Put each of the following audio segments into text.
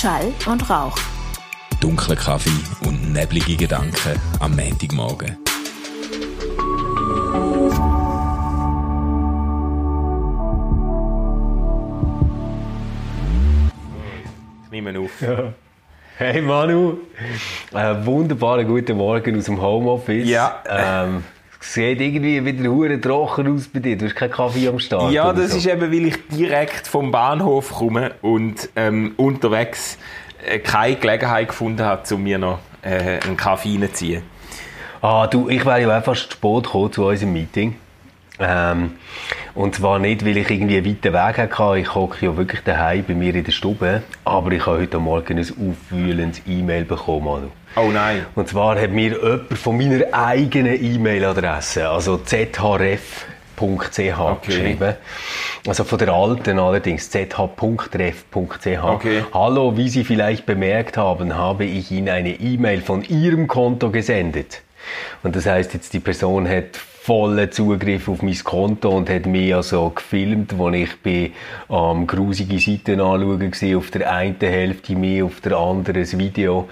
Schall und Rauch. Dunkler Kaffee und neblige Gedanken am Montagmorgen. Ich nehme auf. Hey Manu, äh, wunderbaren guten Morgen aus dem Homeoffice. Ja. Ähm, sieht irgendwie wieder hure trocken aus bei dir. Du hast keinen Kaffee am Start. Ja, das so. ist eben, weil ich direkt vom Bahnhof komme und ähm, unterwegs äh, keine Gelegenheit gefunden habe, um mir noch äh, einen Kaffee reinzuziehen. Ah, du, ich wäre ja auch fast zu spät gekommen zu unserem Meeting. Ähm, und zwar nicht, weil ich irgendwie einen weiten Weg hatte. Ich hocke ja wirklich daheim bei mir in der Stube. Aber ich habe heute Morgen ein aufwühlendes E-Mail bekommen, Manu. Oh nein. Und zwar hat mir jemand von meiner eigenen E-Mail-Adresse, also zhref.ch geschrieben. Also von der alten allerdings, zh.ref.ch. Okay. Hallo, wie Sie vielleicht bemerkt haben, habe ich Ihnen eine E-Mail von Ihrem Konto gesendet. Und das heißt jetzt, die Person hat vollen Zugriff auf mein Konto und hat mich also gefilmt, wo ich bei ähm, grusige Seiten anschauen war. Auf der einen Hälfte mir, auf der anderen das Video.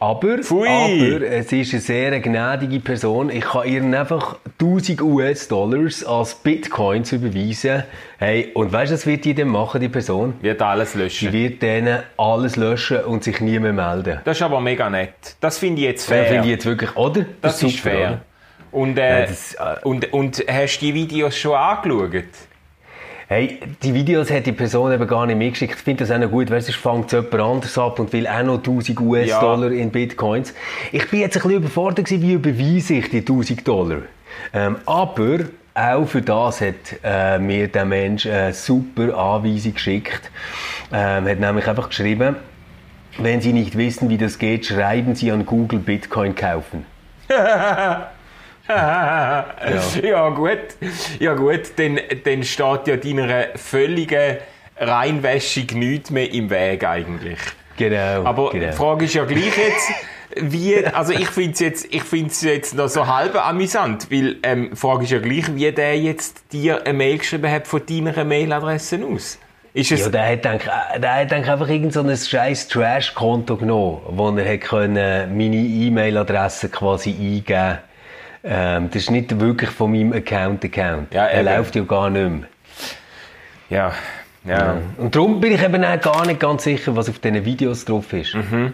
Aber, Pfui. aber es ist eine sehr gnädige Person. Ich kann ihr einfach 1000 US-Dollars als Bitcoins überweisen. Hey, und weißt du, was wird die denn machen, die Person? Wird alles Die löschen. wird denen alles löschen und sich nie mehr melden. Das ist aber mega nett. Das finde ich jetzt Fair. fair. Finde ich jetzt wirklich, oder? das ist super, fair. oder? Und, äh, Ja, das, äh, und, und hast du die Videos schon angeschaut? Hey, die Videos hat die Person eben gar nicht mitgeschickt. Ich finde das auch noch gut, weil sonst fängt jemand anders ab und will auch noch 1000 US-Dollar in Bitcoins. Ich bin jetzt ein bisschen überfordert gewesen, wie überweise ich die 1000 Dollar. Ähm, aber auch für das hat äh, mir der Mensch eine super Anweisung geschickt. Ähm, hat nämlich einfach geschrieben, wenn Sie nicht wissen, wie das geht, schreiben Sie an Google Bitcoin kaufen. ja. gut. Ja gut, dann, dann steht ja deiner völligen Reinwäschung nichts mehr im Weg eigentlich. Genau. Aber genau. die Frage ist ja gleich jetzt, wie, also ich finde es jetzt, ich find's jetzt noch so halb amüsant, weil ähm, die Frage ist ja gleich, wie der jetzt dir eine Mail geschrieben hat von deiner Mailadresse aus. Ist es, Ja, der hat, denk, der hat denk einfach irgend so ein scheiß Trash-Konto genommen, wo er hat können meine E-Mail-Adresse quasi eingeben ähm, Das ist nicht wirklich von meinem Account-Account. Ja, er läuft ja gar nicht mehr. ja, ja. Und darum bin ich eben auch gar nicht ganz sicher, was auf diesen Videos drauf ist. Mhm.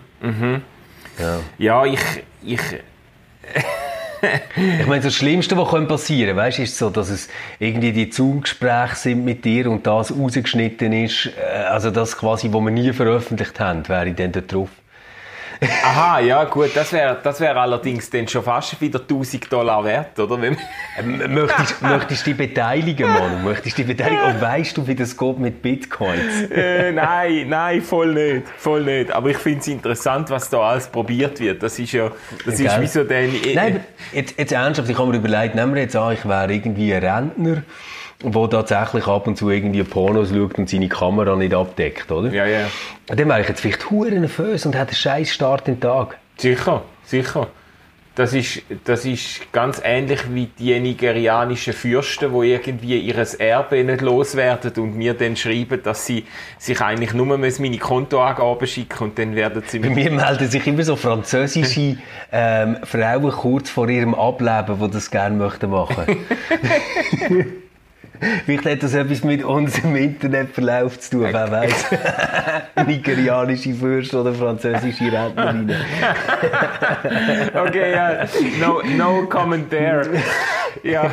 Ja. Ja, ich, ich, Ich meine, das Schlimmste, was passieren weißt, ist so, dass es irgendwie die Zoom-Gespräche sind mit dir und das rausgeschnitten ist, äh, also das quasi, was wir nie veröffentlicht haben, wäre dann da drauf. Aha, ja gut, das wäre das wär allerdings dann schon fast wieder 1000 Dollar wert, oder? Ähm, Möchtest, möchtest du dich beteiligen, Manu? Möchtest du dich beteiligen? Und weißt du, wie das geht mit Bitcoins? äh, nein, nein, voll nicht, voll nicht. Aber ich finde es interessant, was da alles probiert wird. Das ist ja, das ist Gell? wie so den... Nein, jetzt, jetzt ernsthaft, ich habe mir überlegt, nehmen wir jetzt an, ich wäre irgendwie ein Rentner, der tatsächlich ab und zu irgendwie Pornos schaut und seine Kamera nicht abdeckt, oder? Ja, ja. Dann wäre ich jetzt vielleicht hure nervös und hätte einen scheiß Start den Tag. Sicher, sicher. Das ist, das ist ganz ähnlich wie die nigerianischen Fürsten, die irgendwie ihr Erbe nicht loswerden und mir dann schreiben, dass sie sich eigentlich nur meine Kontoangaben schicken und dann werden sie Bei mir melden sich immer so französische ähm, Frauen kurz vor ihrem Ableben, die das gerne möchten machen. Vielleicht hat das etwas mit unserem Internetverlauf zu tun, wer weiß. Nigerianische Fürsten oder französische Rentnerinnen. Okay, ja, no, no comment there. Ja,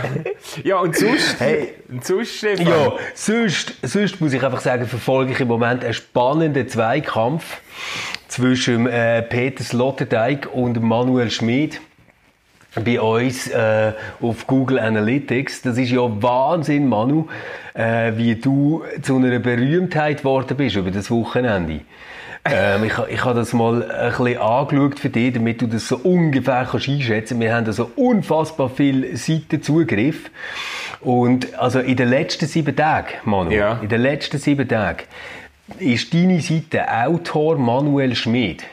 ja und sonst, Hey. und sonst Stefan? Ja, sonst, sonst muss ich einfach sagen, verfolge ich im Moment einen spannenden Zweikampf zwischen äh, Peter Sloterdijk und Manuel Schmid bei uns äh, auf Google Analytics. Das ist ja Wahnsinn, Manu, äh, wie du zu einer Berühmtheit geworden bist über das Wochenende. ähm, ich, ich habe das mal ein bisschen angeschaut für dich, damit du das so ungefähr kannst einschätzen Wir haben also unfassbar viel Seitenzugriff. Und also in den letzten sieben Tagen, Manu, Ja. in den letzten sieben Tagen, ist deine Seite Autor Manuel Schmid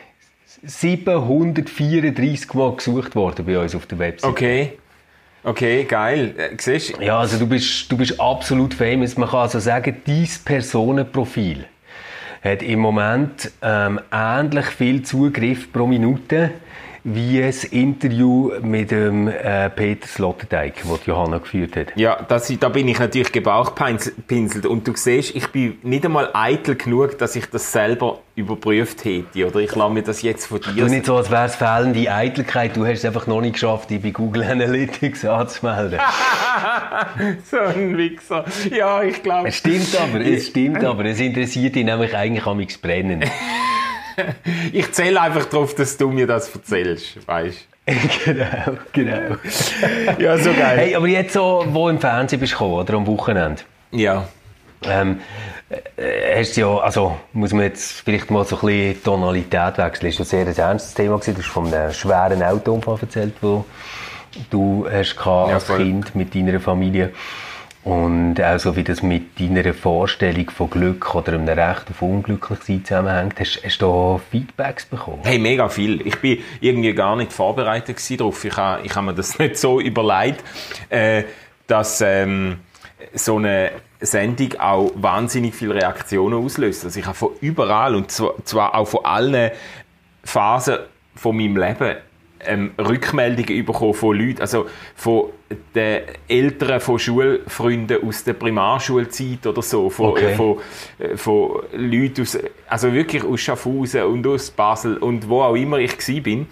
734 Mal gesucht worden bei uns auf der Website. Okay. Okay, geil. Äh, siehst du? Ja, also du bist, du bist absolut famous. Man kann also sagen, dein Personenprofil hat im Moment ähm, ähnlich viel Zugriff pro Minute wie ein Interview mit dem äh, Peter Sloterdijk, das Johanna geführt hat. Ja, das, da bin ich natürlich gebauchpinselt. Und du siehst, ich bin nicht einmal eitel genug, dass ich das selber überprüft hätte. Oder ich lasse mir das jetzt von dir... Du nicht so, als wäre es fehlende Eitelkeit. Du hast es einfach noch nicht geschafft, dich bei Google Analytics anzumelden. so ein Wichser. Ja, ich glaube... Es stimmt aber, es stimmt aber. Es interessiert dich nämlich eigentlich am Brennen. ich zähle einfach darauf, dass du mir das erzählst, weißt genau, genau. ja, so geil. Hey, aber jetzt so, wo im Fernsehen bist du gekommen, oder am Wochenende? Ja. Ähm, äh, hast ja, also muss man jetzt vielleicht mal so ein bisschen Tonalität wechseln. Das war ein sehr ernstes Thema. Gewesen. Du hast von einem schweren Autounfall erzählt, wo du hast ja, als Kind mit deiner Familie und auch so wie das mit deiner Vorstellung von Glück oder einem Recht auf Unglücklichsein zusammenhängt, hast, hast du da Feedbacks bekommen? Hey, mega viel. Ich bin irgendwie gar nicht vorbereitet darauf. Ich habe ich hab mir das nicht so überlegt, äh, dass ähm, so eine Sendung auch wahnsinnig viele Reaktionen auslöst. Also ich habe von überall und zwar auch von allen Phasen von meinem Leben ähm, Rückmeldungen bekommen von Leuten, also von den Eltern von Schulfreunden aus der Primarschulzeit oder so, von, okay. äh, von, äh, von Leuten aus, also wirklich aus Schaffhausen und aus Basel und wo auch immer ich war bin.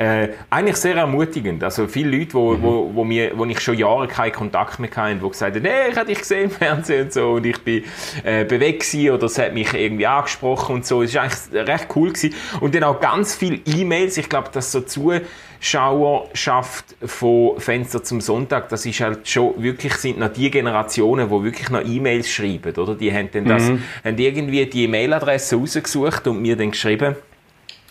Äh, eigentlich sehr ermutigend. Also viele Leute, wo, mhm. wo, wo, mir, wo ich schon Jahre keinen Kontakt mehr hatte, die gesagt haben, hey, ich habe dich gesehen im Fernsehen und so und ich bin äh, bewegt oder es hat mich irgendwie angesprochen und so. Es war eigentlich recht cool gewesen. Und dann auch ganz viele E-Mails. Ich glaube, dass so Zuschauerschaft von Fenster zum Sonntag, das ist halt schon wirklich, sind noch die Generationen, die wirklich noch E-Mails schreiben, oder? Die haben dann das, mhm. haben irgendwie die E-Mail-Adresse rausgesucht und mir dann geschrieben,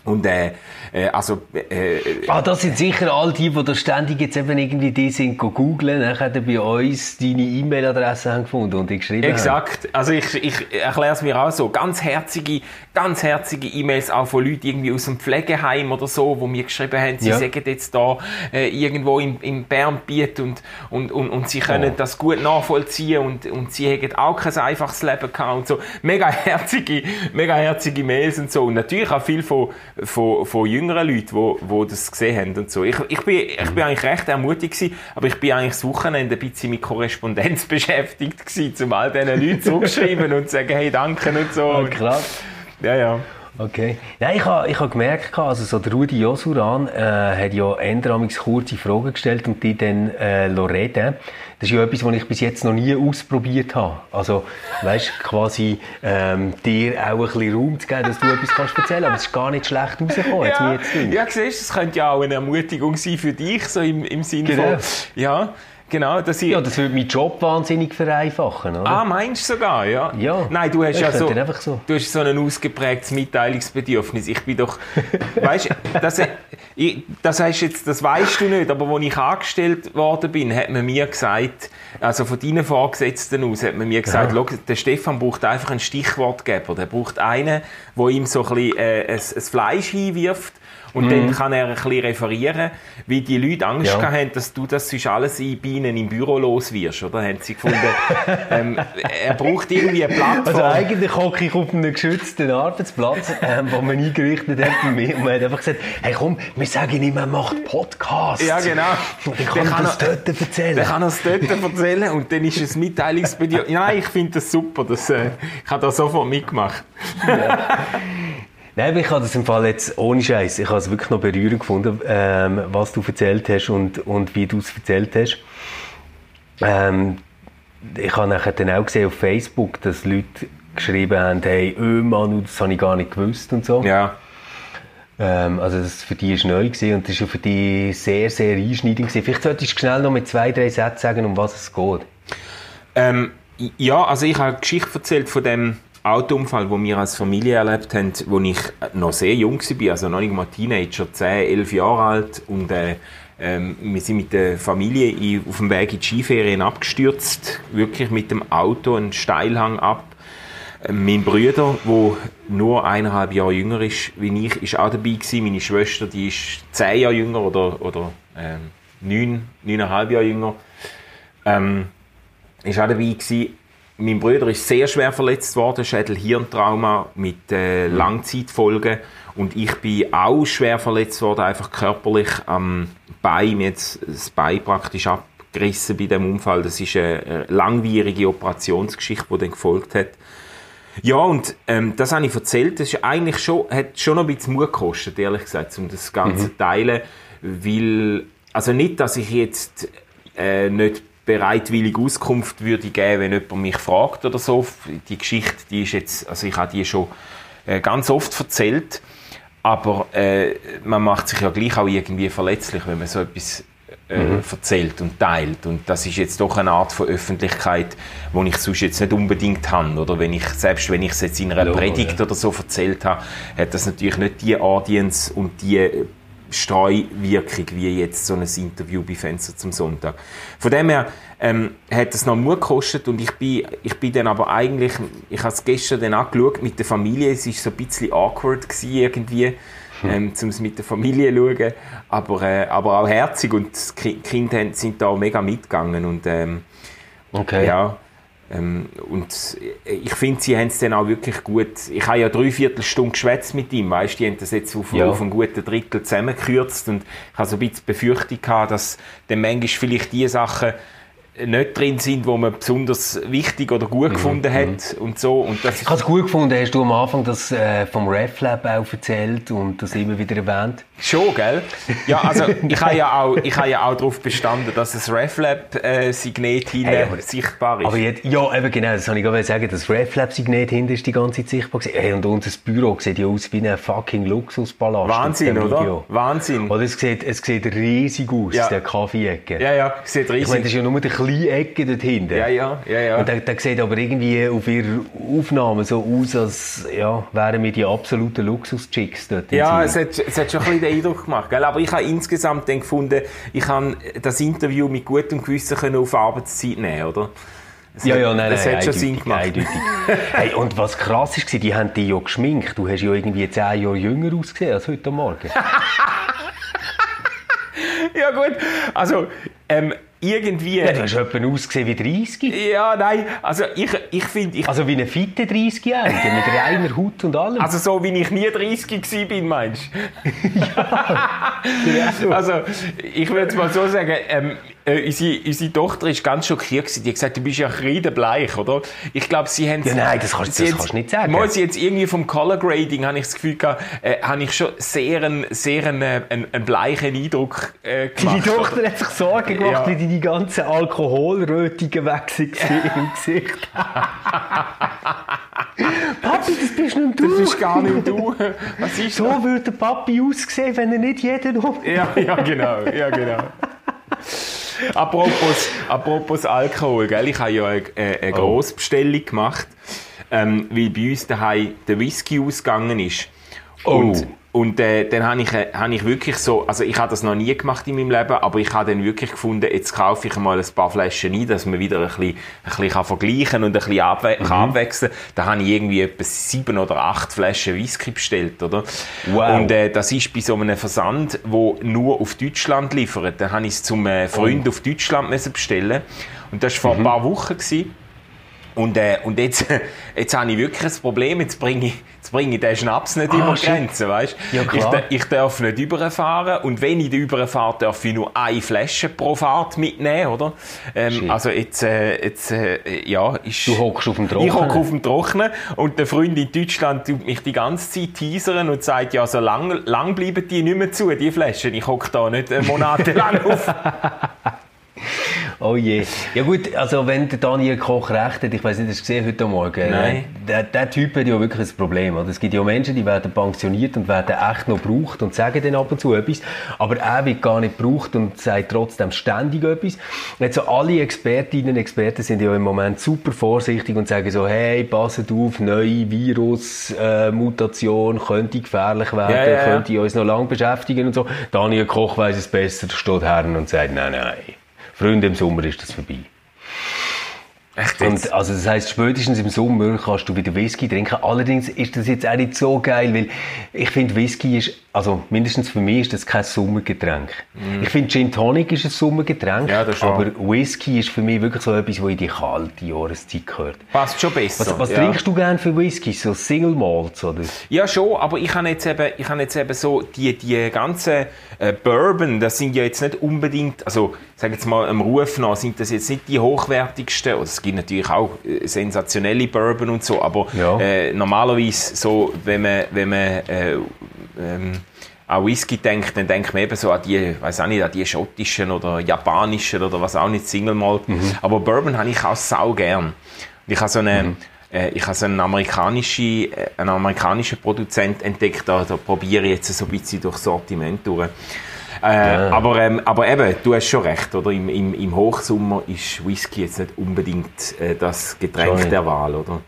und äh, äh, also, äh, ah, das sind sicher all die, die da ständig jetzt eben irgendwie die sind googeln, dann bei uns deine E-Mail-Adresse haben gefunden und die geschrieben Exakt. Haben. Also ich, ich erkläre es mir auch so. Ganz herzige, ganz herzige E-Mails auch von Leuten irgendwie aus dem Pflegeheim oder so, wo mir geschrieben haben, sie ja. sagen jetzt da äh, irgendwo im, im Bernbiet und, und, und, und sie können oh. das gut nachvollziehen und, und sie haben auch kein einfaches Leben gehabt und so. Mega herzige, mega herzige Mails und so. Und natürlich auch viel von, von, von jüngeren Leuten, die wo, wo das gesehen haben und so. Ich, ich, bin, ich bin eigentlich recht ermutigt gewesen, aber ich bin eigentlich das Wochenende ein bisschen mit Korrespondenz beschäftigt gewesen, um all diesen Leuten zurückschreiben und zu sagen, hey, danke und so. Oh, krass. Ja, ja. Okay. Nein, ich habe ich ha gemerkt, also so der Rudi Josuran äh, hat ja endlich kurze Fragen gestellt und die dann äh, reden. Das ist ja etwas, was ich bis jetzt noch nie ausprobiert habe. Also, weißt quasi ähm, dir auch ein bisschen Raum zu geben, dass du etwas kannst erzählen Aber es ist gar nicht schlecht rausgekommen, ja, jetzt Ja, siehst das könnte ja auch eine Ermutigung sein für dich, so im, im Sinne genau. von, ja, Genau, dass ich ja, das würde meinen Job wahnsinnig vereinfachen, oder? Ah, meinst du sogar, ja? Ja. Nein, du hast ja so, so, du hast so ein ausgeprägtes Mitteilungsbedürfnis. Ich bin doch, weißt, das, ich, das heißt jetzt, das weißt du nicht, aber als ich angestellt worden bin, hat man mir gesagt, also von deinen Vorgesetzten aus, hat man mir gesagt, ja. der Stefan braucht einfach einen Stichwortgeber. Der braucht einen, der ihm so ein bisschen äh, ein, ein Fleisch hinwirft und mhm. dann kann er ein bisschen referieren, wie die Leute Angst ja. haben, dass du das sonst alles in Bienen im Büro los wirst, oder? Haben sie gefunden, ähm, er braucht irgendwie eine Plattform. Also eigentlich hocke ich auf einem geschützten Arbeitsplatz, ähm, wo man eingerichtet hat. Und man hat einfach gesagt, hey komm, wir sagen immer, man macht Podcasts. Ja, genau. Und dann kann er das dort erzählen. Dann kann er es dort erzählen und dann ist es Mitteilungsbedürfnis. Nein, ich finde das super. Das, äh, ich habe da sofort mitgemacht. Ja. Nein, ich habe das im Fall jetzt ohne Scheiß. Ich habe es wirklich noch berührend gefunden, ähm, was du erzählt hast und, und wie du es erzählt hast. Ähm, ich habe nachher dann auch gesehen auf Facebook, dass Leute geschrieben haben, hey, öh Mann, das habe ich gar nicht gewusst und so. Ja. Ähm, also das für die ist neu gewesen und das war für die sehr, sehr einschneidend gewesen. Vielleicht solltest du schnell noch mit zwei, drei Sätzen sagen, um was es geht. Ähm, ja, also ich habe eine Geschichte erzählt von dem Autounfall, den wir als Familie erlebt haben, wo ich noch sehr jung war, also noch nicht mal Teenager, 10, 11 Jahre alt und äh, ähm, wir sind mit der Familie auf dem Weg in die Skiferien abgestürzt, wirklich mit dem Auto einen Steilhang ab. Ähm, mein Bruder, der nur eineinhalb Jahre jünger ist wie ich, ist auch dabei gewesen. Meine Schwester, die ist zehn Jahre jünger oder, oder ähm, neun, neuneinhalb Jahre jünger, ähm, ist auch dabei gewesen mein Bruder ist sehr schwer verletzt worden, Schädel-Hirntrauma mit äh, Langzeitfolgen. Und ich bin auch schwer verletzt worden, einfach körperlich am Bein, mir jetzt das Bein praktisch abgerissen bei dem Unfall. Das ist eine langwierige Operationsgeschichte, die dann gefolgt hat. Ja, und ähm, das habe ich erzählt. Das ist eigentlich schon, hat schon noch ein bisschen Mut gekostet, ehrlich gesagt, um das Ganze zu teilen. Weil, also nicht, dass ich jetzt äh, nicht bereitwillig Auskunft würde geben, wenn jemand mich fragt oder so. Die Geschichte, die ist jetzt, also ich habe die schon äh, ganz oft erzählt. Aber äh, man macht sich ja gleich auch irgendwie verletzlich, wenn man so etwas äh, mhm. erzählt und teilt. Und das ist jetzt doch eine Art von Öffentlichkeit, die ich sonst jetzt nicht unbedingt habe. Oder wenn ich, selbst wenn ich es jetzt in einer Logo, Predigt ja. oder so erzählt habe, hat das natürlich nicht die Audience und die Streuwirkung wie jetzt so ein Interview bei Fenster zum Sonntag. Von dem her ähm, hat es noch Mut gekostet und ich bin, ich bin dann aber eigentlich, ich habe es gestern dann angeschaut mit der Familie, es war so ein bisschen awkward gewesen irgendwie, hm. ähm, um es mit der Familie zu schauen, aber, äh, aber auch herzig und die Kinder sind da mega mitgegangen und ähm, okay. ja, ähm, und ich finde, sie haben es dann auch wirklich gut. Ich habe ja dreiviertel Stunde geschwätzt mit ihm, weißt, die haben das jetzt auf, ja. auf einen guten Drittel zusammengekürzt und ich habe so ein bisschen Befürchtung gehabt, dass dann manchmal vielleicht die Sachen nicht drin sind, wo man besonders wichtig oder gut mhm. gefunden hat mhm. und so. Und das ich habe es gut gefunden, hast du am Anfang das äh, vom RefLab auch erzählt und das immer wieder erwähnt. Schon, gell? Ja, also ich habe ja auch, ich habe ja auch darauf bestanden, dass das RefLab-Signet äh, hey, sichtbar ist. Aber jetzt, ja, eben genau, das habe ich gerade sagen, das RefLab-Signet hinten ist die ganze Zeit sichtbar gewesen. Hey, und unser Büro sieht ja aus wie ein fucking Luxuspalast. Wahnsinn, oder? Wahnsinn. Oder es sieht, es sieht riesig aus, ja. der Kaffee-Ecke. Ja, ja, sieht riesig. Ich meine, das ist ja nur der kleine Ecke dort hinten. Ja, ja, ja, ja. Und der, der sieht aber irgendwie auf ihrer Aufnahme so aus, als ja, wären wir die absoluten Luxus-Chicks dort. Ja, es hat, es hat schon ein bisschen Eindruck gemacht. Gell? Aber ich habe insgesamt dann gefunden, ich kann das Interview mit gutem Gewissen können auf Arbeitszeit nehmen, oder? Das ja, ja, nein, das nein, hat schon Sinn gemacht. hey, und was krass ist, die haben dich ja geschminkt. Du hast ja irgendwie zehn Jahre jünger ausgesehen als heute Morgen. ja gut, also ähm, irgendwie... Ja, du hast jemanden ausgesehen wie 30. Ja, nein, also ich, ich finde... Ich, also wie eine fitte 30-Jährige, mit reiner Haut und allem. Also so, wie ich nie 30 war, bin, meinst du? ja. also, ich würde es mal so sagen, ähm, äh, unsere, unsere Tochter ist ganz schockiert gewesen. Die hat gesagt, du bist ja kreidebleich, oder? Ich glaube, sie haben... Ja, nein, das kannst, das kannst du nicht sagen. Mal, sie jetzt irgendwie vom Color Grading, habe ich das Gefühl gehabt, äh, habe ich schon sehr einen, sehr einen, äh, einen, einen bleichen Eindruck äh, gemacht. Die Tochter hat sich Sorgen gemacht, ja. wie die ganzen Alkoholrötungen weg waren im Gesicht. Papi, das bist nicht du. Das bist gar nicht du. Was ist so das? würde der Papi aussehen, wenn er nicht jeden um. Ja, ja, genau. Ja, genau. Apropos, apropos Alkohol, gell? ich habe ja eine, eine oh. Grossbestellung gemacht, ähm, weil bei uns daheim der Whisky ausgegangen ist. Oh. Und äh, dann habe ich, äh, hab ich wirklich so, also ich habe das noch nie gemacht in meinem Leben, aber ich habe dann wirklich gefunden, jetzt kaufe ich mal ein paar Flaschen ein, dass man wieder ein bisschen, ein bisschen kann vergleichen und ein bisschen abwe mhm. kann abwechseln Da habe ich irgendwie etwa sieben oder acht Flaschen Whisky bestellt, oder? Wow. Und äh, das ist bei so einem Versand, wo nur auf Deutschland liefert. Dann habe ich es zum äh, Freund oh. auf Deutschland müssen bestellen und das war vor mhm. ein paar Wochen. Gewesen. Und, äh, und jetzt, jetzt habe ich wirklich ein Problem. Jetzt bringe ich, jetzt bringe ich den Schnaps nicht ah, über Grenzen, weißt? Ja. Ich, ich darf nicht überfahren. Und wenn ich überfahre, darf ich nur eine Flasche pro Fahrt mitnehmen, oder? Ähm, also jetzt, äh, jetzt äh, ja, ist... Du hockst auf dem Trocknen. Ich hocke auf dem Trocknen. Und der Freund in Deutschland tut mich die ganze Zeit teasern und sagt, ja, so lang, lang bleiben die nicht mehr zu, die Flaschen. Ich hocke da nicht monatelang auf. Oh je. Ja gut, also wenn der Daniel Koch recht hat, ich weiß nicht, hast du gesehen heute Morgen? Nein. Der, der Typ hat ja wirklich ein Problem. Oder? Es gibt ja Menschen, die werden pensioniert und werden echt noch gebraucht und sagen dann ab und zu etwas, aber er wird gar nicht gebraucht und sagt trotzdem ständig etwas. Jetzt so alle Expertinnen und Experten sind ja im Moment super vorsichtig und sagen so, hey, passet auf, neue Virus-Mutation äh, könnte gefährlich werden, ja, ja, ja. könnte uns noch lange beschäftigen und so. Daniel Koch weiß es besser, steht her und sagt, nein, nein. Freunde, im Sommer ist das vorbei. Echt jetzt? Und, also das heisst, spätestens im Sommer kannst du wieder Whisky trinken. Allerdings ist das jetzt auch nicht so geil, weil ich finde, Whisky ist, also mindestens für mich ist das kein Sommergetränk. Ich finde, Gin Tonic ist ein Sommergetränk, Mm. Ja, aber Whisky ist für mich wirklich so etwas, was in die kalte Jahreszeit gehört. Passt schon besser. Was, was ja. trinkst du gerne für Whisky? So Single Malts oder? Ja, schon, aber ich habe jetzt eben, ich habe jetzt eben so die, die ganzen äh, Bourbon, das sind ja jetzt nicht unbedingt, also sage jetzt mal im Ruf nach, sind das jetzt nicht die hochwertigsten, oder es gibt natürlich auch äh, sensationelle Bourbon und so, aber Ja. äh, normalerweise so, wenn man, wenn man äh, ähm, an Whisky denkt, dann denkt man eben so an die, weiß auch nicht, an die schottischen oder japanischen oder was auch nicht, Single Malt. Aber Bourbon habe ich auch sau gern. Ich habe so eine, äh, ich habe so einen amerikanischen, äh, einen amerikanischen Produzent entdeckt, da, da probiere ich jetzt so ein bisschen durchs Sortiment durch. Äh, aber, ähm, aber eben, du hast schon recht, oder? Im, im, im Hochsommer ist Whisky jetzt nicht unbedingt äh, das Getränk Schon. der Wahl, oder?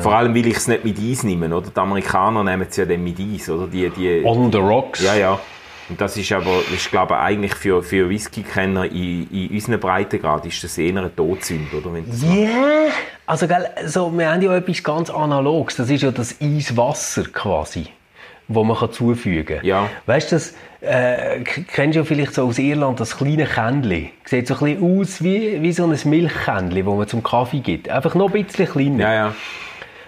Vor allem, weil ich es nicht mit Eis nehme, oder? Die Amerikaner nehmen es ja dann mit Eis, oder? Die, die, On the Rocks? ja, ja. Und das ist aber, ist, glaube ich, eigentlich für, für Whisky-Kenner in, in unseren Breitengrad ist das eher eine Todsünde, oder? Ja, also gell, so, wir haben ja etwas ganz Analoges. Das ist ja das Eiswasser quasi, wo man kann zufügen kann. Ja. Weißt du, das äh, kennst du vielleicht so aus Irland das kleine Kännchen. Sieht so ein bisschen aus wie, wie so ein Milchkännchen, das man zum Kaffee gibt. Einfach noch ein bisschen kleiner. Ja, ja.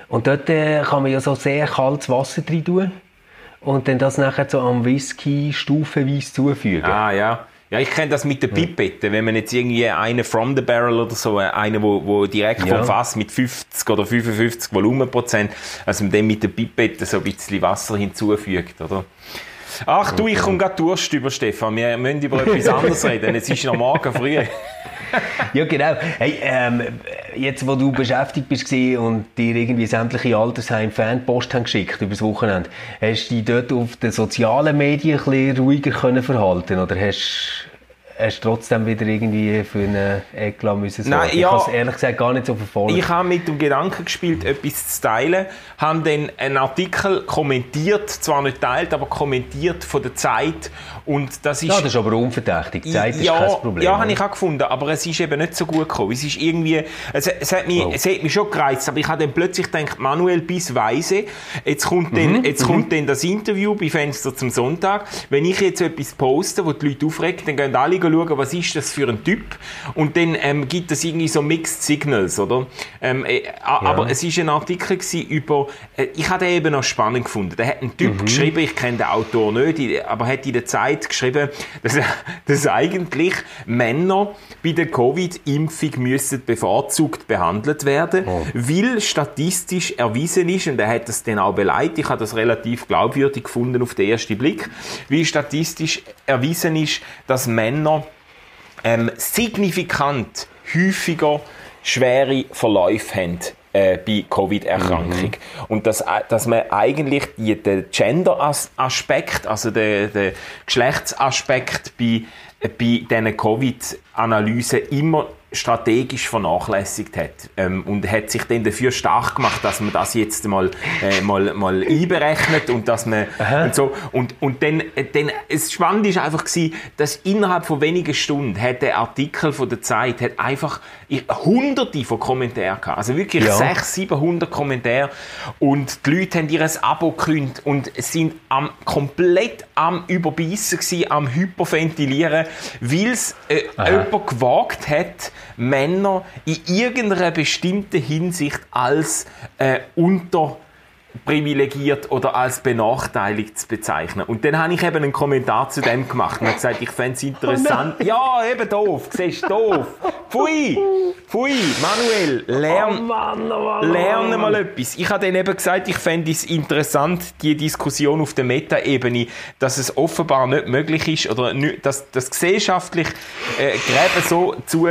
Und dort äh, kann man ja so sehr kaltes Wasser rein tun und dann das nachher so am Whisky stufenweise zufügen. Ah, ja. Ja, ich kenne das mit der Pipette. Wenn man jetzt irgendwie einen from the barrel oder so, äh, einen, wo, wo direkt Ja. vom Fass mit 50 oder 55 Volumenprozent, also man dann mit der Pipette so ein bisschen Wasser hinzufügt, oder? Ach du, ich komme gerade Durst über, Stefan. Wir müssen über etwas anderes reden. Es ist noch morgen früh. Ja, genau. Hey, ähm, jetzt, wo du beschäftigt bist und dir irgendwie sämtliche Altersheim Fanpost haben geschickt übers Wochenende, hast du dich dort auf den sozialen Medien ein bisschen ruhiger können verhalten oder hast hast du trotzdem wieder irgendwie für eine Eklat müssen? Nein, Ich ja. habe es ehrlich gesagt gar nicht so verfolgt. Ich habe mit dem Gedanken gespielt, etwas zu teilen, habe dann einen Artikel kommentiert, zwar nicht teilt, aber kommentiert von der Zeit und das ist... ja, das ist aber unverdächtig. Die Zeit ist ja, kein Problem. Ja, habe ich auch gefunden, aber es ist eben nicht so gut gekommen. Es ist irgendwie, es, es, hat mich, Oh. es hat mich schon gereizt, aber ich habe dann plötzlich gedacht, Manuel bis Weise, jetzt kommt dann, Mhm, jetzt kommt dann das Interview bei Fenster zum Sonntag. Wenn ich jetzt etwas poste, wo die Leute aufregt, dann gehen alle schauen, was ist das für ein Typ und dann ähm, gibt es irgendwie so Mixed Signals, oder? Ähm, äh, a- Aber es ist ein Artikel über, äh, ich habe den eben noch spannend gefunden. Da hat ein Typ Mhm. geschrieben, ich kenne den Autor nicht, aber hat in der Zeit geschrieben, dass, dass eigentlich Männer bei der Covid-Impfung müssen bevorzugt behandelt werden, Oh. weil statistisch erwiesen ist, und er hat das dann auch beleidigt, ich habe das relativ glaubwürdig gefunden auf den ersten Blick, wie statistisch erwiesen ist, dass Männer ähm, signifikant häufiger schwere Verläufe haben äh, bei Covid-Erkrankung. Und dass, äh, dass man eigentlich die, den Gender-Aspekt, also den, den Geschlechtsaspekt bei, bei diesen Covid-Analysen immer strategisch vernachlässigt hat ähm, und hat sich dann dafür stark gemacht, dass man das jetzt mal äh, mal mal einberechnet und dass man und so. Und und dann äh, dann es spannend ist einfach gewesen, dass innerhalb von wenigen Stunden hat der Artikel von der Zeit hat einfach hunderte von Kommentaren gehabt, also wirklich Ja. 600, 700 Kommentare. Und die Leute haben ihr Abo gekündigt und sind am, komplett am Überbeissen gewesen, am Hyperventilieren, weil es äh, jemand gewagt hat, Männer in irgendeiner bestimmten Hinsicht als äh, unter privilegiert oder als benachteiligt zu bezeichnen. Und dann habe ich eben einen Kommentar zu dem gemacht und habe gesagt, ich fände es interessant. ja, eben doof, siehst du, doof. Pfui, pfui, Manuel, lern, Mann, oh Mann, Lerne mal etwas. Ich habe dann eben gesagt, ich fände es interessant, die Diskussion auf der Meta-Ebene, dass es offenbar nicht möglich ist oder nicht, dass das gesellschaftlich äh, Gräben so zu,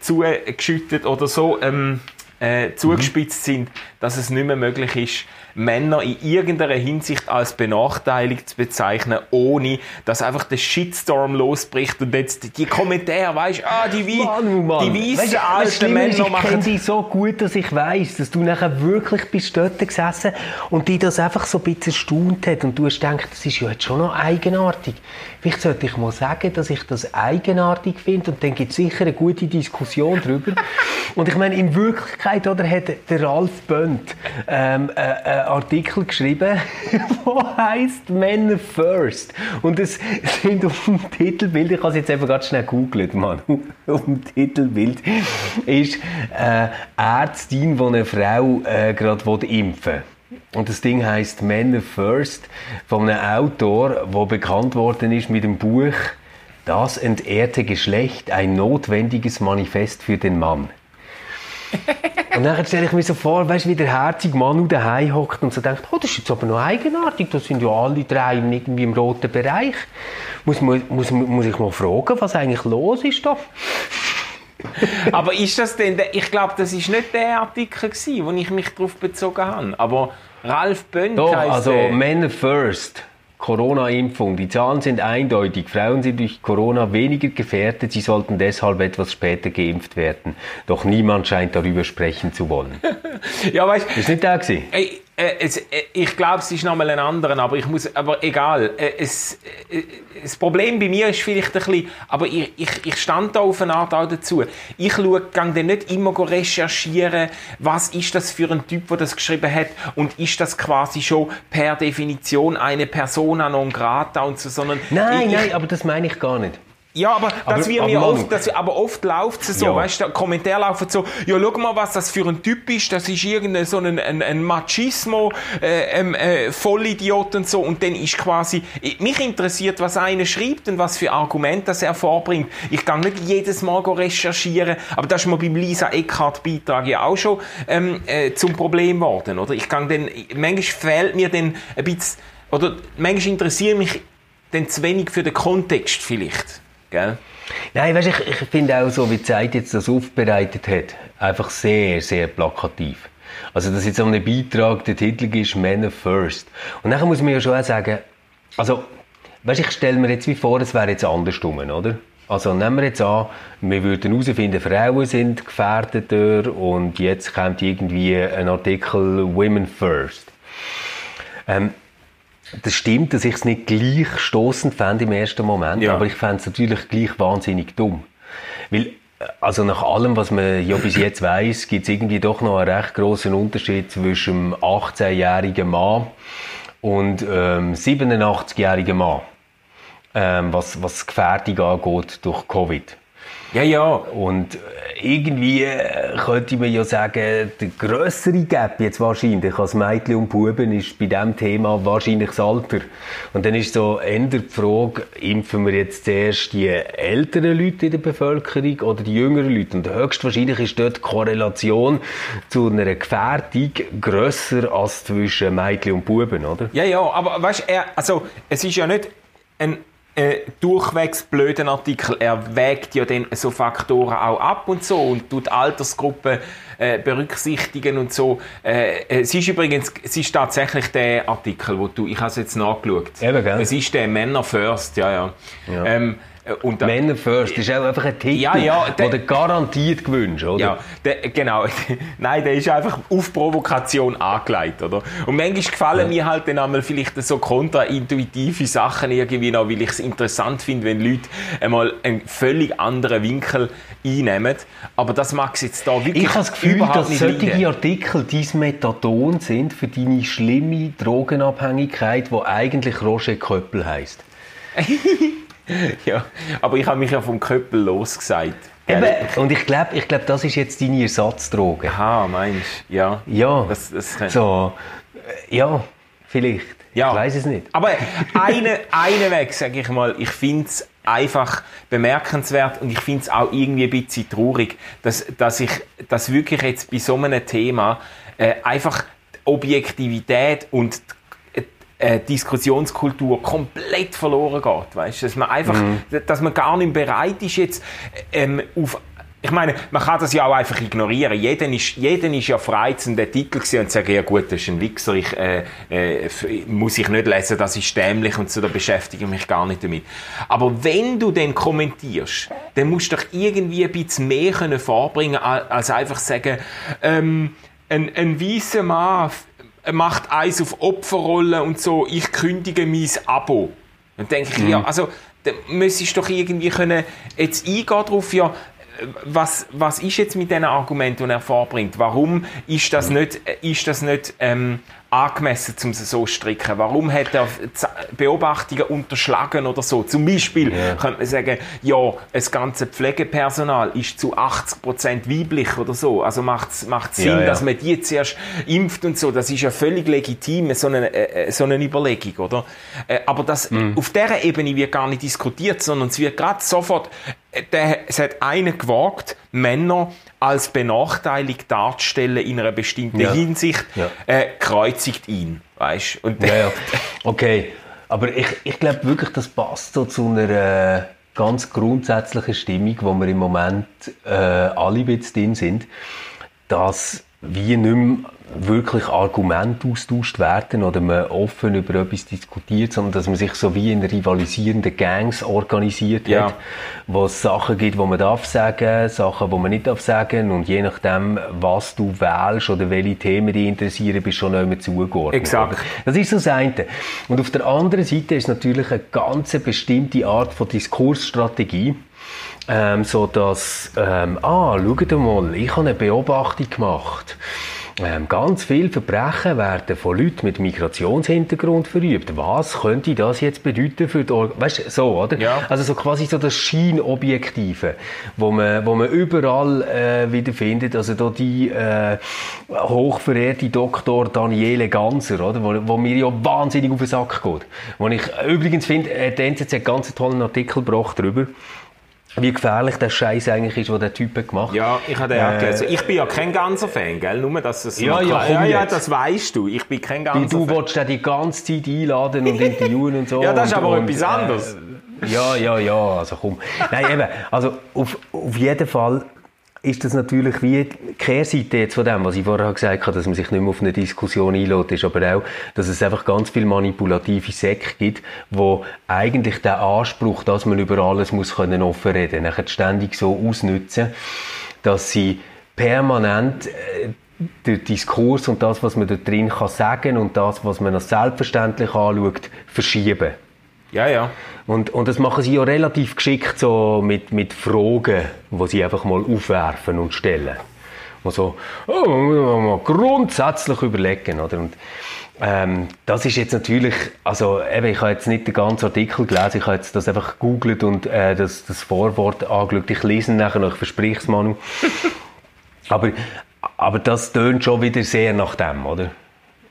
zugeschüttet oder so ähm, äh, zugespitzt sind, dass es nicht mehr möglich ist, Männer in irgendeiner Hinsicht als benachteiligt zu bezeichnen, ohne dass einfach der Shitstorm losbricht und jetzt die Kommentare, weißt ah, die, Wei Mann, Mann. die weißen alten Männer Ich kenne machen... dich so gut, dass ich weiß, dass du nachher wirklich bist dort gesessen und dich das einfach so ein bisschen erstaunt hat und du hast gedacht, das ist ja jetzt schon noch eigenartig. Vielleicht sollte ich mal sagen, dass ich das eigenartig finde und dann gibt es sicher eine gute Diskussion darüber. und ich meine, in Wirklichkeit oder, hat der Ralf Bönd ähm, äh, einen Artikel geschrieben, der heisst «Männer First». Und es sind auf dem Titelbild, ich habe es jetzt einfach ganz schnell gegoogelt, Mann, auf dem Titelbild ist äh, Ärztin, die eine Frau äh, gerade impfen will. Und das Ding heißt Männer First von einem Autor, der bekannt worden ist mit dem Buch Das entehrte Geschlecht, ein notwendiges Manifest für den Mann. und dann stelle ich mir so vor, weißt, wie der herzige Mann daheim hockt und so denkt, oh, das ist jetzt aber noch eigenartig, da sind ja alle drei irgendwie im roten Bereich. Muss, muss, muss, ich mal fragen, was eigentlich los ist da? Aber ist das denn, der, ich glaube, das ist nicht der Artikel gewesen, wo ich mich darauf bezogen habe. Aber Ralf Bönn Doch, also der. Männer first. Corona-Impfung. Die Zahlen sind eindeutig. Frauen sind durch Corona weniger gefährdet. Sie sollten deshalb etwas später geimpft werden. Doch niemand scheint darüber sprechen zu wollen. Ja, weißt, Ist nicht der gewesen? Ey, äh, es, äh, ich glaube, es ist nochmal ein anderer, aber ich muss, aber egal. Äh, es, äh, das Problem bei mir ist vielleicht ein bisschen, aber ich, ich, ich stand da auf eine Art auch dazu. Ich schaue, gehe dann nicht immer recherchieren, was ist das für ein Typ, der das geschrieben hat und ist das quasi schon per Definition eine Persona non grata und so, sondern Nein, ich, nein, aber das meine ich gar nicht. Ja, aber, Aber- das aber mir oft, das, aber oft läuft es so, Ja. weißt du, Kommentare laufen so, ja, schau mal, was das für ein Typ ist, das ist irgendein so ein, ein, ein Machismo, äh, ähm, äh, Vollidiot und so, und dann ist quasi, ich- mich interessiert, was einer schreibt und was für Argumente das er vorbringt. Ich kann nicht jedes Mal go recherchieren, aber das ist mir beim Lisa Eckhardt Beitrag ja auch schon ähm, äh, zum Problem geworden, oder? Ich kann dann, manchmal fehlt mir dann ein bisschen, oder manchmal interessiert mich dann zu wenig für den Kontext vielleicht, gell? Nein, weißt, ich, ich finde auch so, wie die Zeit jetzt das aufbereitet hat, einfach sehr, sehr plakativ. Also, dass jetzt an einem Beitrag der Titel ist Männer First. Und nachher muss man ja schon auch sagen, also, weißt, ich stelle mir jetzt wie vor, es wäre jetzt andersrum, oder? Also nehmen wir jetzt an, wir würden herausfinden, Frauen sind gefährdeter und jetzt kommt irgendwie ein Artikel Women First. Ähm, das stimmt, dass ich es nicht gleich stoßend fände im ersten Moment, Ja. aber ich fände es natürlich gleich wahnsinnig dumm. Weil, äh, also nach allem, was man ja bis jetzt weiß, gibt es irgendwie doch noch einen recht großen Unterschied zwischen einem 18-jährigen Mann und ähm, 87-jährigen Mann, ähm, was, was Gefährdung angeht durch Covid. Ja, ja. Und äh, irgendwie äh, könnte man ja sagen, der grössere Gap jetzt wahrscheinlich als Mädchen und Buben ist bei diesem Thema wahrscheinlich das Alter. Und dann ist so eher die Frage, impfen wir jetzt zuerst die älteren Leute in der Bevölkerung oder die jüngeren Leute? Und höchstwahrscheinlich ist dort die Korrelation zu einer Gefährdung grösser als zwischen Mädchen und Buben, oder? Ja, ja, aber weißt er, also, es ist ja nicht ein äh, durchwegs blöden Artikel. Er wägt ja dann so Faktoren auch ab und so und tut Altersgruppen äh, berücksichtigen und so. Äh, es ist übrigens, es ist tatsächlich der Artikel, wo du, ich habe es jetzt nachgeschaut. Eben, gell? Es ist der Männer First, ja, ja. Ja. Ähm, äh, und da- Männer first ist auch einfach ein Titel, Ja, ja, der- den garantiert gewünscht, oder? Ja, der, genau. Nein, der ist einfach auf Provokation angelegt, oder? Und manchmal gefallen mir halt dann einmal vielleicht so kontraintuitive Sachen irgendwie noch, weil ich es interessant finde, wenn Leute einmal einen völlig anderen Winkel einnehmen. Aber das mag es jetzt da wirklich Ich habe das Gefühl, dass solche leiden. Artikel dein Methadon sind für deine schlimme Drogenabhängigkeit, die eigentlich Roger Köppel heisst. Ja, aber ich habe mich ja vom Köppel losgesagt. Eben, und ich glaube, ich glaub, das ist jetzt deine Ersatzdroge. Aha, meinst du? Ja. Ja, Das, das kann- so, äh, ja, vielleicht. Ja. Ich weiß es nicht. Aber eine, eine Weg, sage ich mal, ich finde es einfach bemerkenswert und ich finde es auch irgendwie ein bisschen traurig, dass, dass ich dass wirklich jetzt bei so einem Thema äh, einfach die Objektivität und die, äh, Diskussionskultur komplett verloren geht. Weißt? Dass man einfach, dass man gar nicht bereit ist, jetzt ähm, auf Ich meine, man kann das ja auch einfach ignorieren. Jeden ist, jeden ist ja frei, zu den Titel zu und zu sagen, ja gut, das ist ein Wichser, ich, äh, äh, muss ich nicht lesen, das ist dämlich und so, da beschäftige ich mich gar nicht damit. Aber wenn du den kommentierst, dann musst du doch irgendwie ein bisschen mehr können vorbringen, als einfach sagen, ähm, ein, ein weißer Mann macht eins auf Opferrolle und so, ich kündige mein Abo. Dann denke ich, mhm. ja, also, da müsstest du doch irgendwie können jetzt eingehen darauf, ja, was, was ist jetzt mit den Argumenten, die er vorbringt? Warum ist das nicht, ist das nicht ähm, angemessen, um sie so zu stricken? Warum hat er Beobachtungen unterschlagen oder so? Zum Beispiel yeah. könnte man sagen, ja, das ganze Pflegepersonal ist zu 80% weiblich oder so. Also macht es Sinn, ja, ja. dass man die zuerst impft und so. Das ist ja völlig legitim, so eine, äh, so eine Überlegung, oder? Äh, aber das, mm. auf dieser Ebene wird gar nicht diskutiert, sondern es wird gerade sofort der, es hat einen gewagt, Männer als benachteiligt darzustellen in einer bestimmten ja. Hinsicht, ja. Äh, kreuzigt ihn, weißt? Und ja, ja. Okay, aber ich, ich glaube wirklich, das passt so zu einer äh, ganz grundsätzlichen Stimmung, wo wir im Moment äh, alle ein bisschen drin sind, dass wir nicht mehr wirklich Argumente austauscht werden oder man offen über etwas diskutiert, sondern dass man sich so wie in rivalisierenden Gangs organisiert ja. hat, wo es Sachen gibt, wo man darf sagen, Sachen, wo man nicht darf sagen und je nachdem, was du wählst oder welche Themen dich interessieren, bist du schon mehr zugeordnet. Exakt. Das ist so das eine. Und auf der anderen Seite ist natürlich eine ganz bestimmte Art von Diskursstrategie, ähm, so dass, ähm, ah, schau mal, ich habe eine Beobachtung gemacht ähm, ganz viele Verbrechen werden von Leuten mit Migrationshintergrund verübt. Was könnte das jetzt bedeuten für die Or Weißt so, oder? Ja. Also so quasi so das Scheinobjektive, wo man, wo man überall äh, wieder findet. Also da die äh, hochverehrte Dr. Daniele Ganser, oder? Wo, wo mir ja wahnsinnig auf den Sack geht. Wo ich übrigens finde, äh, der NZZ hat ganz tollen Artikel gebracht darüber wie gefährlich der Scheiß eigentlich ist, den der Typ gemacht hat. Ja, ich habe den äh, gelesen. Ich bin ja kein ganzer Fan, gell? Nur, dass es ja, ja, ja, ja, das weißt du. Ich bin kein ganzer Fan. Du willst den die ganze Zeit einladen und interviewen und so. ja, das ist aber und, etwas anderes. Äh, ja, ja, ja, also komm. Nein, eben, also auf, auf jeden Fall ist das natürlich wie die Kehrseite jetzt von dem, was ich vorher gesagt habe, dass man sich nicht mehr auf eine Diskussion einlädt, ist aber auch, dass es einfach ganz viel manipulative Säcke gibt, wo eigentlich der Anspruch, dass man über alles muss können offen reden, nachher ständig so ausnutzen, dass sie permanent äh, der Diskurs und das, was man da drin kann sagen und das, was man als selbstverständlich anschaut, verschieben. Ja, ja. Und, und das machen sie ja relativ geschickt so mit, mit Fragen, die sie einfach mal aufwerfen und stellen. Und so, oh, mal grundsätzlich überlegen, oder? Und, ähm, das ist jetzt natürlich, also eben, ich habe jetzt nicht den ganzen Artikel gelesen, ich habe jetzt das einfach gegoogelt und äh, das, das Vorwort angeschaut. Ich lese ihn nachher noch, ich verspreche es, Manu. aber, aber das tönt schon wieder sehr nach dem, oder?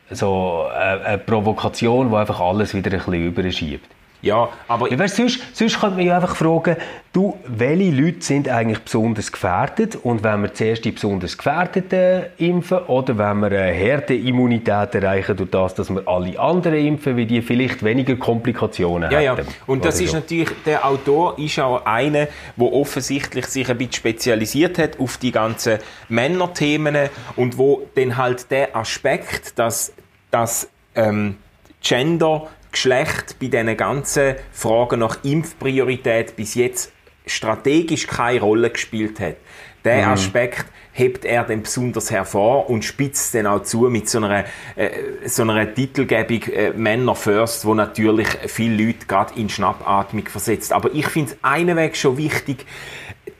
So äh, eine Provokation, die einfach alles wieder ein bisschen überschiebt. Ja, aber... Ja, weißt, sonst, sonst könnte man ja einfach fragen, du, welche Leute sind eigentlich besonders gefährdet und wenn wir zuerst die besonders Gefährdeten impfen oder wenn wir eine Herdenimmunität erreichen durch das, dass wir alle anderen impfen, wie die vielleicht weniger Komplikationen ja, hätten. Ja, und das ist so. natürlich, der Autor ist auch einer, der offensichtlich sich ein bisschen spezialisiert hat auf die ganzen Männerthemen und wo dann halt der Aspekt, dass, dass ähm, Gender Geschlecht bei diesen ganzen Fragen nach Impfpriorität bis jetzt strategisch keine Rolle gespielt hat. Der mhm. Aspekt hebt er dann besonders hervor und spitzt dann auch zu mit so einer, äh, so einer Titelgebung äh, Männer First, wo natürlich viele Leute gerade in Schnappatmung versetzt. Aber ich finde es einen Weg schon wichtig,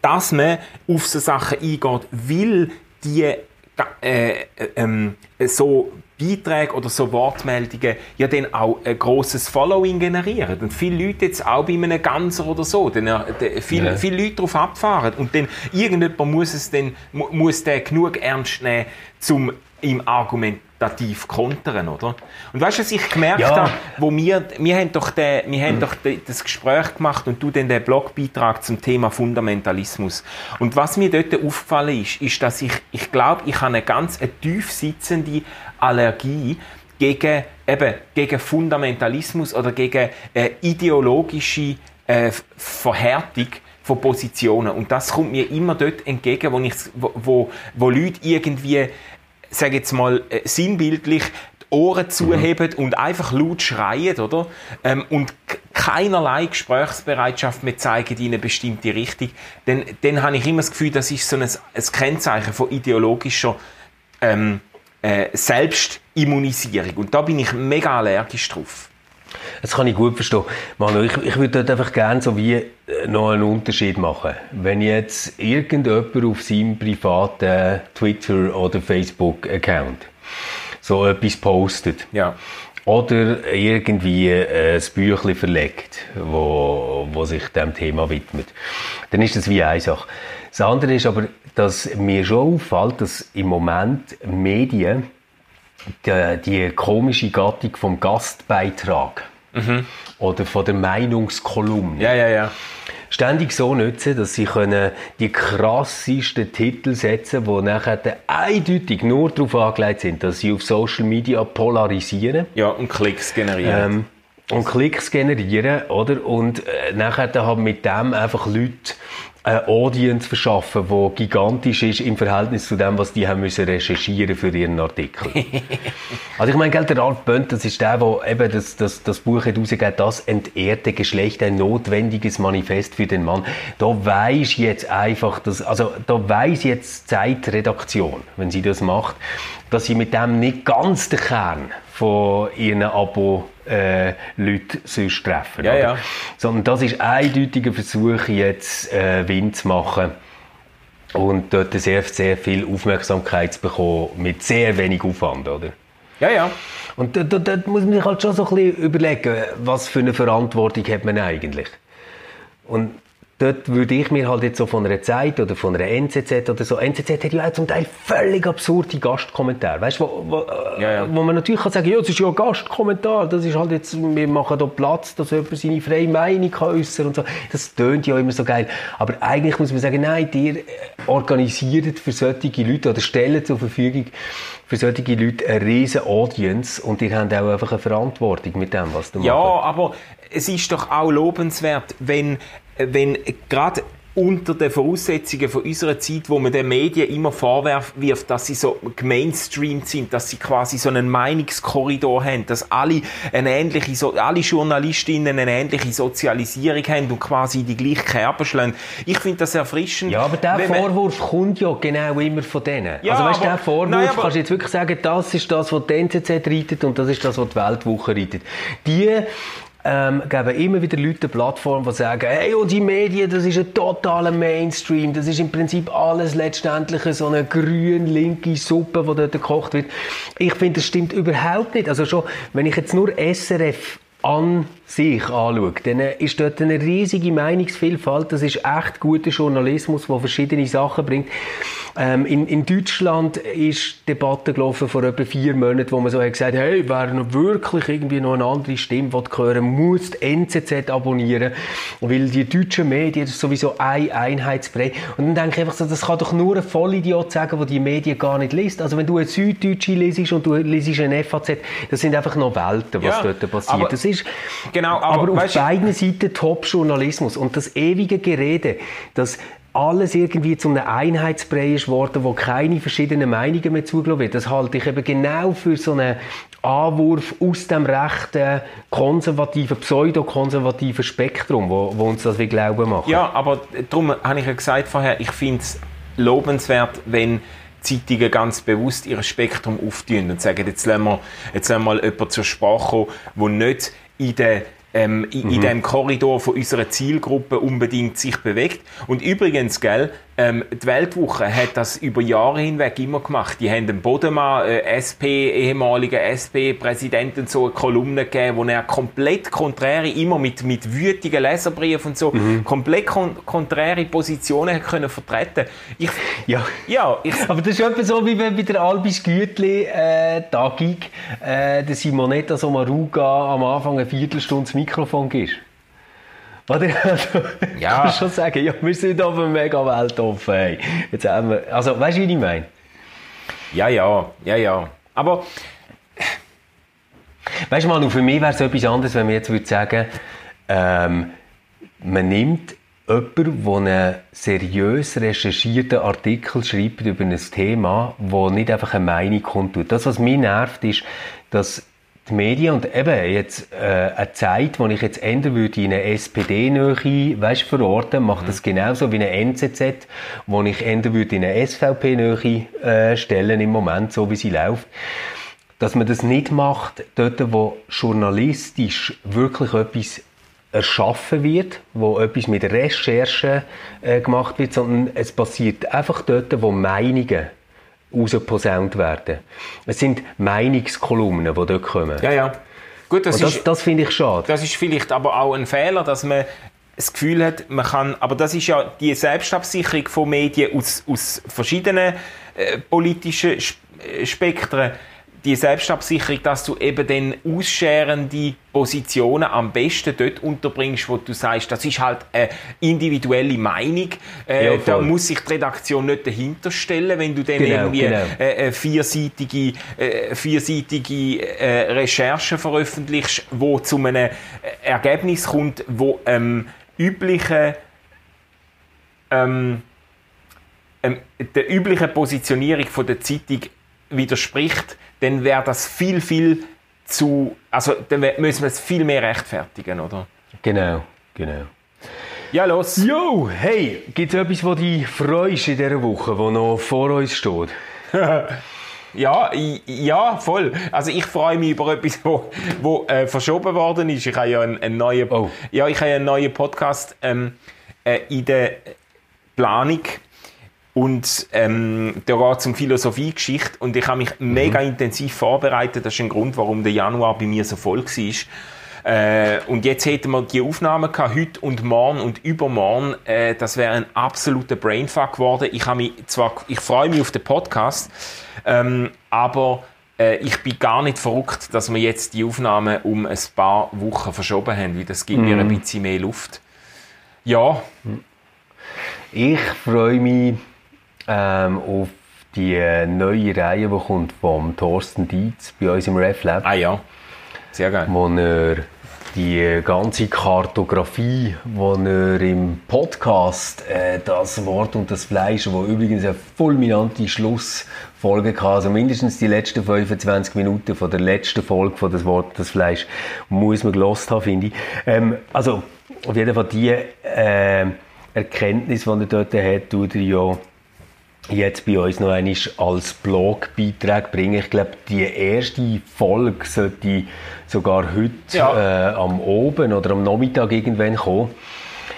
dass man auf so Sachen eingeht, weil die äh, äh, ähm, so Beiträge oder so Wortmeldungen ja dann auch ein grosses Following generieren. Und viele Leute jetzt auch bei einem Ganzer oder so, dann, äh, viele, ja. viele Leute darauf abfahren. Und dann irgendjemand muss es dann, muss den genug ernst nehmen, um im argumentativ kontern, oder? Und weißt du, was ich gemerkt ja. habe, wo wir, wir haben doch, den, wir haben mhm. doch das Gespräch gemacht und du dann den Blogbeitrag zum Thema Fundamentalismus. Und was mir dort aufgefallen ist, ist, dass ich, ich glaube, ich habe eine ganz eine tief sitzende Allergie gegen, eben, gegen Fundamentalismus oder gegen äh, ideologische äh, Verhärtung von Positionen. Und das kommt mir immer dort entgegen, wo, ich, wo, wo, wo Leute irgendwie, sage jetzt mal, äh, sinnbildlich die Ohren zuheben mhm. und einfach laut schreien, oder? Ähm, und keinerlei Gesprächsbereitschaft mehr zeigen in eine bestimmte Richtung, dann, dann habe ich immer das Gefühl, das ist so ein, ein Kennzeichen von ideologischer ähm, äh, Selbstimmunisierung. Und da bin ich mega allergisch drauf. Das kann ich gut verstehen. Manu, ich, ich würde dort einfach gerne so wie äh, noch einen Unterschied machen. Wenn jetzt irgendjemand auf seinem privaten Twitter- oder Facebook-Account so etwas postet, ja. oder irgendwie äh, ein Büchlein verlegt, wo, wo sich dem Thema widmet, dann ist das wie eine Sache. Das andere ist aber, dass mir schon auffällt, dass im Moment Medien die, die komische Gattung vom Gastbeitrag mhm. oder von der Meinungskolumne ja, ja, ja. ständig so nutzen, dass sie können die krassesten Titel setzen, die nachher eindeutig nur darauf angelegt sind, dass sie auf Social Media polarisieren. Ja, und Klicks generieren. Ähm, und Klicks generieren, oder? Und äh, nachher haben mit dem einfach Leute eine Audience verschaffen, die gigantisch ist im Verhältnis zu dem, was die haben müssen recherchieren für ihren Artikel. also ich meine, der Ralf Bönt, das ist der, der eben das, das, das Buch hat rausgegeben, das entehrte Geschlecht, ein notwendiges Manifest für den Mann. Da weiß jetzt einfach, dass, also da weiß jetzt Zeitredaktion, wenn sie das macht, dass sie mit dem nicht ganz den Kern von ihren Abo äh, Leute sonst treffen. Ja, ja. Sondern das ist ein eindeutiger Versuch, jetzt äh, Wind zu machen und dort sehr, sehr viel Aufmerksamkeit zu bekommen mit sehr wenig Aufwand, oder? Ja, ja. Und dort muss man sich halt schon so ein bisschen überlegen, was für eine Verantwortung hat man eigentlich. Und dort würde ich mir halt jetzt so von einer Zeit oder von einer NZZ oder so, NZZ hat ja auch zum Teil völlig absurde Gastkommentare, weißt du, wo, wo, äh, ja, ja. wo man natürlich kann sagen, ja, das ist ja ein Gastkommentar, das ist halt jetzt, wir machen da Platz, dass jemand seine freie Meinung kann äußern und so. Das tönt ja immer so geil. Aber eigentlich muss man sagen, nein, ihr organisiert für solche Leute oder stellt zur Verfügung für solche Leute eine riesen Audience und ihr habt auch einfach eine Verantwortung mit dem, was du machst. Ja, aber es ist doch auch lobenswert, wenn wenn gerade unter den Voraussetzungen von unserer Zeit, wo man den Medien immer vorwirft, dass sie so gemainstreamt sind, dass sie quasi so einen Meinungskorridor haben, dass alle eine ähnliche, so alle Journalistinnen eine ähnliche Sozialisierung haben und quasi die gleiche Kerbe schlagen. Ich finde das erfrischend. Ja, aber der Vorwurf kommt ja genau immer von denen. Ja, also weißt du, der Vorwurf, nein, kannst du jetzt wirklich sagen, das ist das, was die NZZ reitet und das ist das, was die Weltwoche reitet. Die ähm, geben immer wieder Leute eine Plattform, die sagen, hey, und die Medien, das ist ein totaler Mainstream, das ist im Prinzip alles letztendlich so eine grün-linke Suppe, die dort gekocht wird. Ich finde, das stimmt überhaupt nicht. Also schon, wenn ich jetzt nur SRF an sich anschaue, dann ist dort eine riesige Meinungsvielfalt. Das ist echt guter Journalismus, der verschiedene Sachen bringt. Ähm, in, in Deutschland ist Debatte gelaufen vor etwa vier Monaten, wo man so hat gesagt hey, wer noch wirklich irgendwie noch eine andere Stimme hören muss die NZZ abonnieren, weil die deutschen Medien das ist sowieso ein Einheitsbrei. Und dann denke ich einfach so, das kann doch nur ein Vollidiot sagen, der die Medien gar nicht liest. Also wenn du eine Süddeutsche liest und du liest eine FAZ, das sind einfach noch Welten, was ja, dort passiert. Ist genau, aber, aber auf beiden Seiten Top-Journalismus und das ewige Gerede, dass alles irgendwie zu einem Einheitsbrei ist worden, wo keine verschiedenen Meinungen mehr zugelassen wird. Das halte ich eben genau für so einen Anwurf aus dem rechten, konservativen, pseudokonservativen Spektrum, wo, wo uns das wie Glauben macht. Ja, aber darum habe ich ja gesagt vorher, ich finde es lobenswert, wenn Zeitungen ganz bewusst ihr Spektrum auftun und sagen, jetzt lassen wir, jetzt lassen wir mal jemanden zur Sprache kommen, der nicht in der ähm, in, mhm. in dem Korridor von unserer Zielgruppe unbedingt sich bewegt. Und übrigens, gell, ähm, die Weltwoche hat das über Jahre hinweg immer gemacht. Die haben dem Bodemann, äh, SP, ehemaliger SP-Präsidenten, so eine Kolumne gegeben, wo er komplett konträre, immer mit, mit wütigen Leserbriefen und so, mhm. komplett kon konträre Positionen können vertreten. Ich, ja. ja ich, aber das ist etwa so, wie wenn bei der Albis Gütli äh, Tagung äh, der Simonetta Sommaruga am Anfang eine Viertelstunde das Mikrofon gibt. Oder? Also, ja. Kannst schon sagen, ja, wir sind auf einer mega Welt offen. Hey. Jetzt haben wir, also, weißt du, wie ich meine? Ja, ja, ja, ja. Aber. Weißt du, Manu, für mich wäre es etwas anderes, wenn man jetzt würde sagen, ähm, man nimmt jemand, der einen seriös recherchierten Artikel schreibt über ein Thema, wo nicht einfach eine Meinung kundtut. Das, was mich nervt, ist, dass die Medien und eben jetzt äh, eine Zeit, wo ich jetzt ändern würde in eine SPD-Nähe, weißt verorten, macht mhm. das genauso wie eine NZZ, wo ich ändern würde in eine SVP-Nähe äh, stellen im Moment, so wie sie läuft. Dass man das nicht macht, dort, wo journalistisch wirklich etwas erschaffen wird, wo etwas mit Recherche äh, gemacht wird, sondern es passiert einfach dort, wo Meinungen rausposaunt werden. Es sind Meinungskolumnen, die dort kommen. Ja, ja. Gut, das, das, das finde ich schade. Das ist vielleicht aber auch ein Fehler, dass man das Gefühl hat, man kann, aber das ist ja die Selbstabsicherung von Medien aus, aus verschiedenen äh, politischen Spektren die Selbstabsicherung, dass du eben dann ausscherende Positionen am besten dort unterbringst, wo du sagst, das ist halt eine individuelle Meinung. Äh, ja, da muss sich die Redaktion nicht dahinter stellen, wenn du dann genau, irgendwie genau. Äh, eine vierseitige, äh, vierseitige äh, Recherche veröffentlichst, wo zu einem Ergebnis kommt, wo ähm, üblichen ähm, ähm, der üblichen Positionierung von der Zeitung widerspricht, dann wäre das viel, viel zu. Also, dann müssen wir es viel mehr rechtfertigen, oder? Genau, genau. Ja, los. Jo, hey, gibt es etwas, was dich freust in dieser Woche, wo noch vor uns steht? Ja, ja, voll. Also ich freue mich über etwas, wo, wo äh, verschoben worden ist. Ich habe ja einen, einen neuen, oh. ja, ich habe einen neuen Podcast ähm, äh, in der Planung und ähm, da geht es um Philosophiegeschichte und ich habe mich mhm. mega intensiv vorbereitet. Das ist ein Grund, warum der Januar bei mir so voll war. Äh, und jetzt hätten wir die Aufnahmen gehabt, heute und morgen und übermorgen. Äh, das wäre ein absoluter Brainfuck geworden. Ich, mich zwar, ich freue mich auf den Podcast, ähm, aber äh, ich bin gar nicht verrückt, dass wir jetzt die Aufnahmen um ein paar Wochen verschoben haben, weil das gibt mhm. mir ein bisschen mehr Luft. Ja. Ich freue mich ähm, auf die neue Reihe, die kommt vom Thorsten Dietz bei uns im RefLab. Ah ja, sehr geil. Wo er die ganze Kartografie, die er im Podcast äh, das Wort und das Fleisch, wo übrigens eine fulminante Schlussfolge hatte, also mindestens die letzten 25 Minuten von der letzten Folge von das Wort und das Fleisch muss man gelost haben, finde ich. Ähm, also auf jeden Fall die äh, Erkenntnis, die er dort hat, tut er ja jetzt bei uns noch einmal als Blogbeitrag bringen. Ich glaube, die erste Folge sollte sogar heute ja. äh, am Oben oder am Nachmittag irgendwann kommen.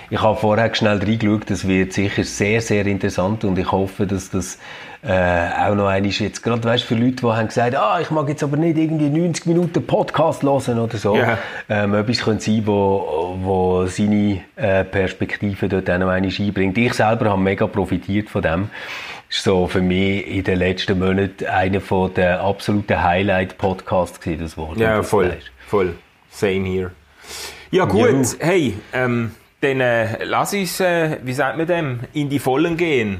Ich habe vorher schnell reingeschaut, das wird sicher sehr, sehr interessant und ich hoffe, dass das äh, auch noch einmal jetzt, gerade weißt, für Leute, die haben gesagt, ah, ich mag jetzt aber nicht irgendwie 90 Minuten Podcast hören oder so, yeah. ähm, etwas könnte sein, wo, wo seine äh, Perspektive dort auch noch einmal einbringt. Ich selber habe mega profitiert von dem ist so für mich in den letzten Monaten einer der absoluten Highlight-Podcasts gewesen, das Wort. Ja, voll, voll. Same here. Ja gut, jo. hey, ähm, dann äh, lass uns, äh, wie sagt man dem, in die Vollen gehen.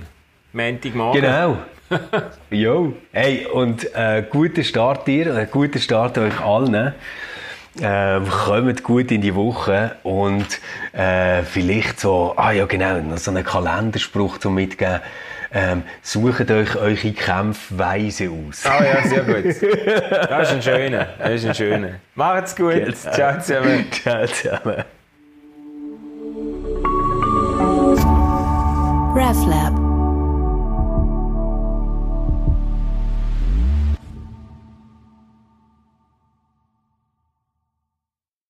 Montagmorgen. Genau. jo. Hey, und äh, guter Start dir, äh, guter Start euch allen. Äh, kommt gut in die Woche und äh, vielleicht so, ah ja genau, noch so einen Kalenderspruch zum Mitgeben ähm, sucht euch eure Kämpfweise aus. Ah oh ja, sehr gut. Das ist ein schöner. Das ist ein schöner. Macht's gut. Jetzt. Ciao zusammen. Ciao zusammen. RefLab